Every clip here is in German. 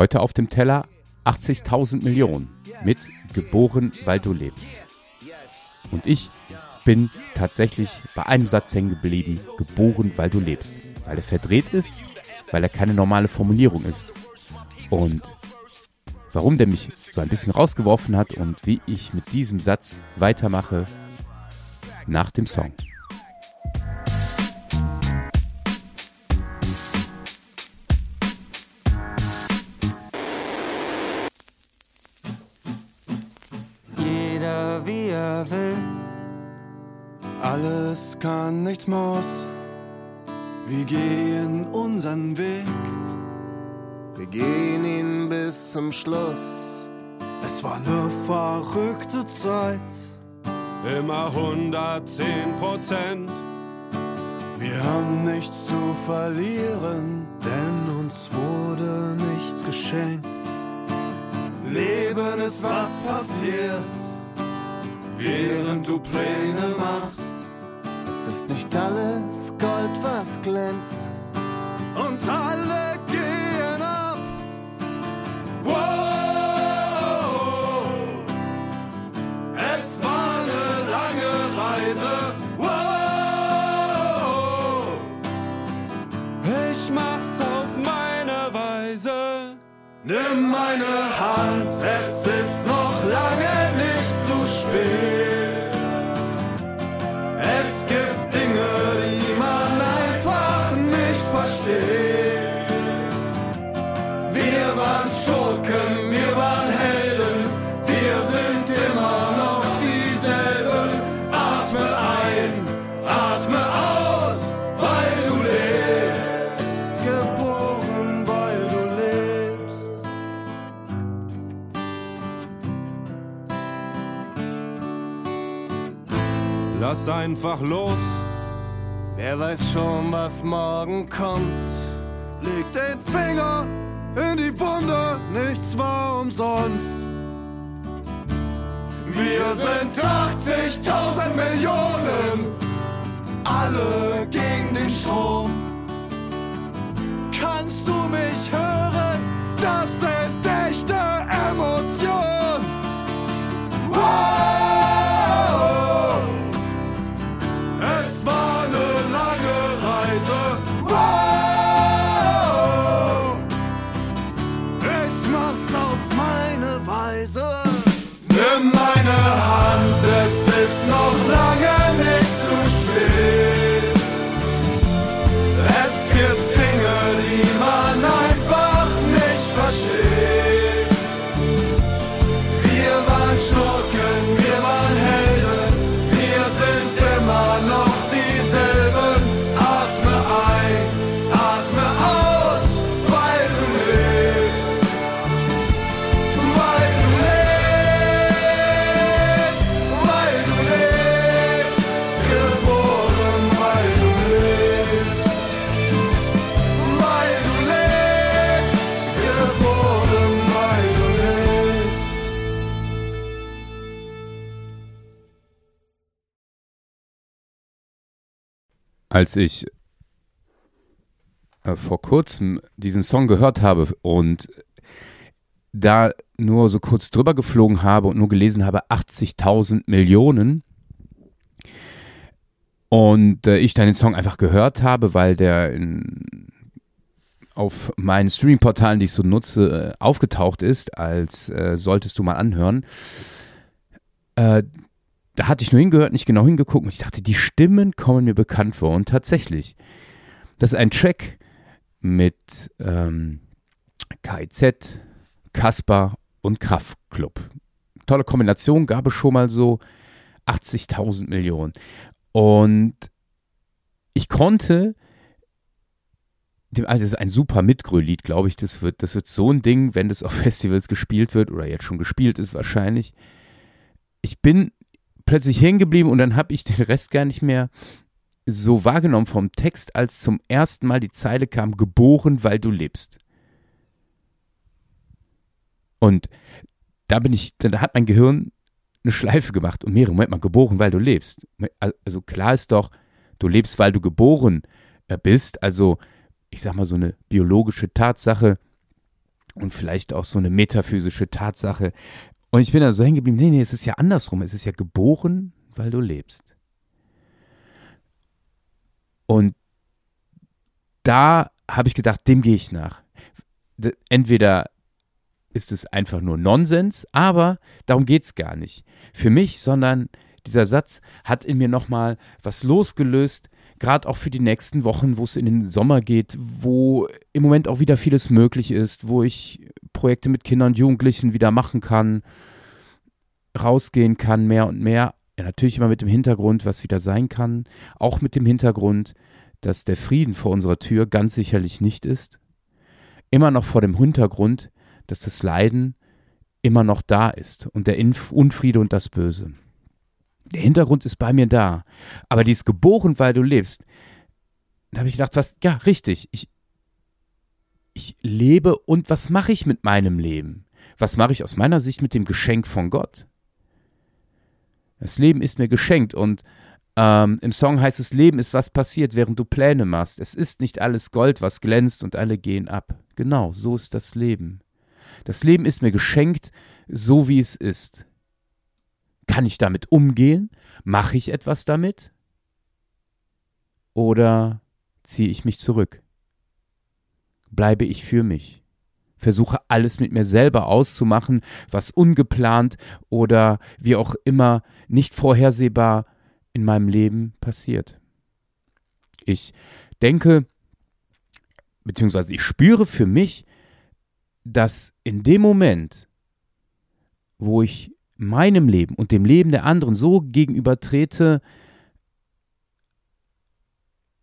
Heute auf dem Teller 80.000 Millionen mit Geboren, weil du lebst. Und ich bin tatsächlich bei einem Satz hängen geblieben, geboren, weil du lebst. Weil er verdreht ist, weil er keine normale Formulierung ist. Und warum der mich so ein bisschen rausgeworfen hat und wie ich mit diesem Satz weitermache nach dem Song. Jeder wie er will. Alles kann, nichts muss. Wir gehen unseren Weg. Wir gehen ihn bis zum Schluss. Es war eine verrückte Zeit. Immer 110 Prozent. Wir haben nichts zu verlieren, denn uns wurde nichts geschenkt. Leben ist was passiert, während du Pläne machst. Es ist nicht alles Gold, was glänzt. Und alle gehen ab. Wow, es war eine lange Reise. Wow, Ich mach's auf meine Weise. Nimm meine Hand, es ist noch lange nicht zu spät. Es gibt Dinge, die man einfach nicht versteht. Wir waren Schurken, Lass einfach los. Wer weiß schon, was morgen kommt. Leg den Finger in die Wunde, nichts war umsonst. Wir sind 80.000 Millionen, alle gegen den Strom. Kannst du mich hören? Als ich äh, vor kurzem diesen Song gehört habe und da nur so kurz drüber geflogen habe und nur gelesen habe 80.000 Millionen und äh, ich dann den Song einfach gehört habe, weil der in, auf meinen Streaming-Portalen, die ich so nutze, äh, aufgetaucht ist, als äh, solltest du mal anhören. Da hatte ich nur hingehört, nicht genau hingeguckt und ich dachte, die Stimmen kommen mir bekannt vor. Und tatsächlich, das ist ein Track mit ähm, KIZ, Kasper und Kraftklub. Tolle Kombination, gab es schon mal so 80.000 Millionen. Und ich konnte, also das ist ein super Mitgrölied, glaube ich. Das wird, das wird so ein Ding, wenn das auf Festivals gespielt wird oder jetzt schon gespielt ist wahrscheinlich. Ich bin plötzlich hängen geblieben und dann habe ich den Rest gar nicht mehr so wahrgenommen vom Text, als zum ersten Mal die Zeile kam, geboren, weil du lebst. Und da bin ich, da hat mein Gehirn eine Schleife gemacht und mehrere, Moment mal, geboren, weil du lebst. Also klar ist doch, du lebst, weil du geboren äh, bist, also ich sag mal so eine biologische Tatsache. und vielleicht auch so eine metaphysische Tatsache. Und ich bin da so hängen geblieben, nee, nee, es ist ja andersrum. Es ist ja geboren, weil du lebst. Und da habe ich gedacht, dem gehe ich nach. Entweder ist es einfach nur Nonsens, aber darum geht es gar nicht. Für mich, sondern dieser Satz hat in mir nochmal was losgelöst, gerade auch für die nächsten Wochen, wo es in den Sommer geht, wo im Moment auch wieder vieles möglich ist, wo ich Projekte mit Kindern und Jugendlichen wieder machen kann, rausgehen kann, mehr und mehr. Ja, natürlich immer mit dem Hintergrund, was wieder sein kann, auch mit dem Hintergrund, dass der Frieden vor unserer Tür ganz sicherlich nicht ist. Immer noch vor dem Hintergrund, dass das Leiden immer noch da ist und der Unfriede und das Böse. Der Hintergrund ist bei mir da. Aber die ist geboren, weil du lebst. Da habe ich gedacht, was, ja, richtig. Ich, ich lebe und was mache ich mit meinem Leben? Was mache ich aus meiner Sicht mit dem Geschenk von Gott? Das Leben ist mir geschenkt und ähm, im Song heißt es, Leben ist was passiert, während du Pläne machst. Es ist nicht alles Gold, was glänzt und alle gehen ab. Genau, so ist das Leben. Das Leben ist mir geschenkt, so wie es ist. Kann ich damit umgehen? Mache ich etwas damit? Oder ziehe ich mich zurück? Bleibe ich für mich? Versuche alles mit mir selber auszumachen, was ungeplant oder wie auch immer nicht vorhersehbar in meinem Leben passiert. Ich denke, beziehungsweise ich spüre für mich, dass in dem Moment, wo ich meinem Leben und dem Leben der anderen so gegenübertrete,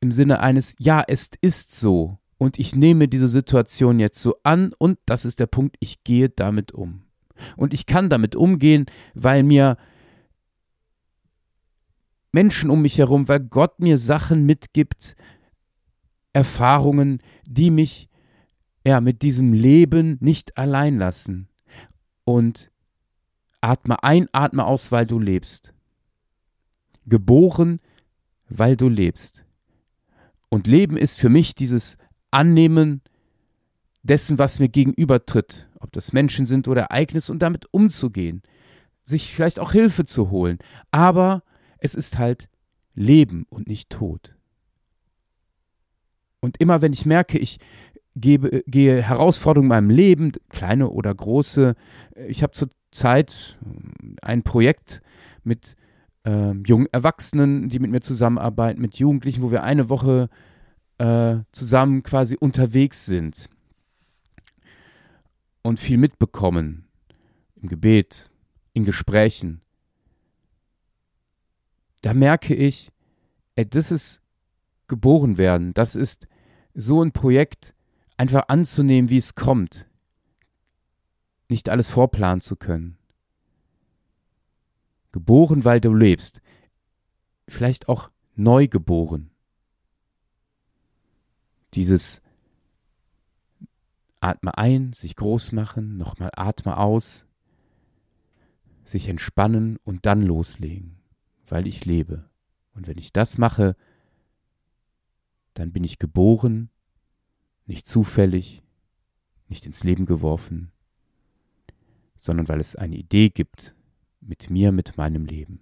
im Sinne eines, ja, es ist so und ich nehme diese Situation jetzt so an und das ist der Punkt, ich gehe damit um. Und ich kann damit umgehen, weil mir Menschen um mich herum, weil Gott mir Sachen mitgibt, Erfahrungen, die mich ja mit diesem Leben nicht allein lassen. Und Atme ein, atme aus, weil du lebst. Geboren, weil du lebst. Und Leben ist für mich dieses Annehmen dessen, was mir gegenübertritt, ob das Menschen sind oder Ereignisse, und damit umzugehen, sich vielleicht auch Hilfe zu holen. Aber es ist halt Leben und nicht Tod. Und immer wenn ich merke, ich gebe, gehe Herausforderungen in meinem Leben, kleine oder große, ich habe zur Zeit ein Projekt mit äh, jungen Erwachsenen, die mit mir zusammenarbeiten, mit Jugendlichen, wo wir eine Woche äh, zusammen quasi unterwegs sind und viel mitbekommen im Gebet, in Gesprächen. Da merke ich, ey, das ist geboren werden, das ist so ein Projekt einfach anzunehmen, wie es kommt nicht alles vorplanen zu können. Geboren, weil du lebst. Vielleicht auch neu geboren. Dieses Atme ein, sich groß machen, nochmal atme aus, sich entspannen und dann loslegen, weil ich lebe. Und wenn ich das mache, dann bin ich geboren, nicht zufällig, nicht ins Leben geworfen, sondern weil es eine Idee gibt mit mir, mit meinem Leben.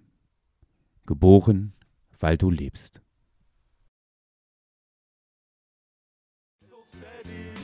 Geboren, weil du lebst.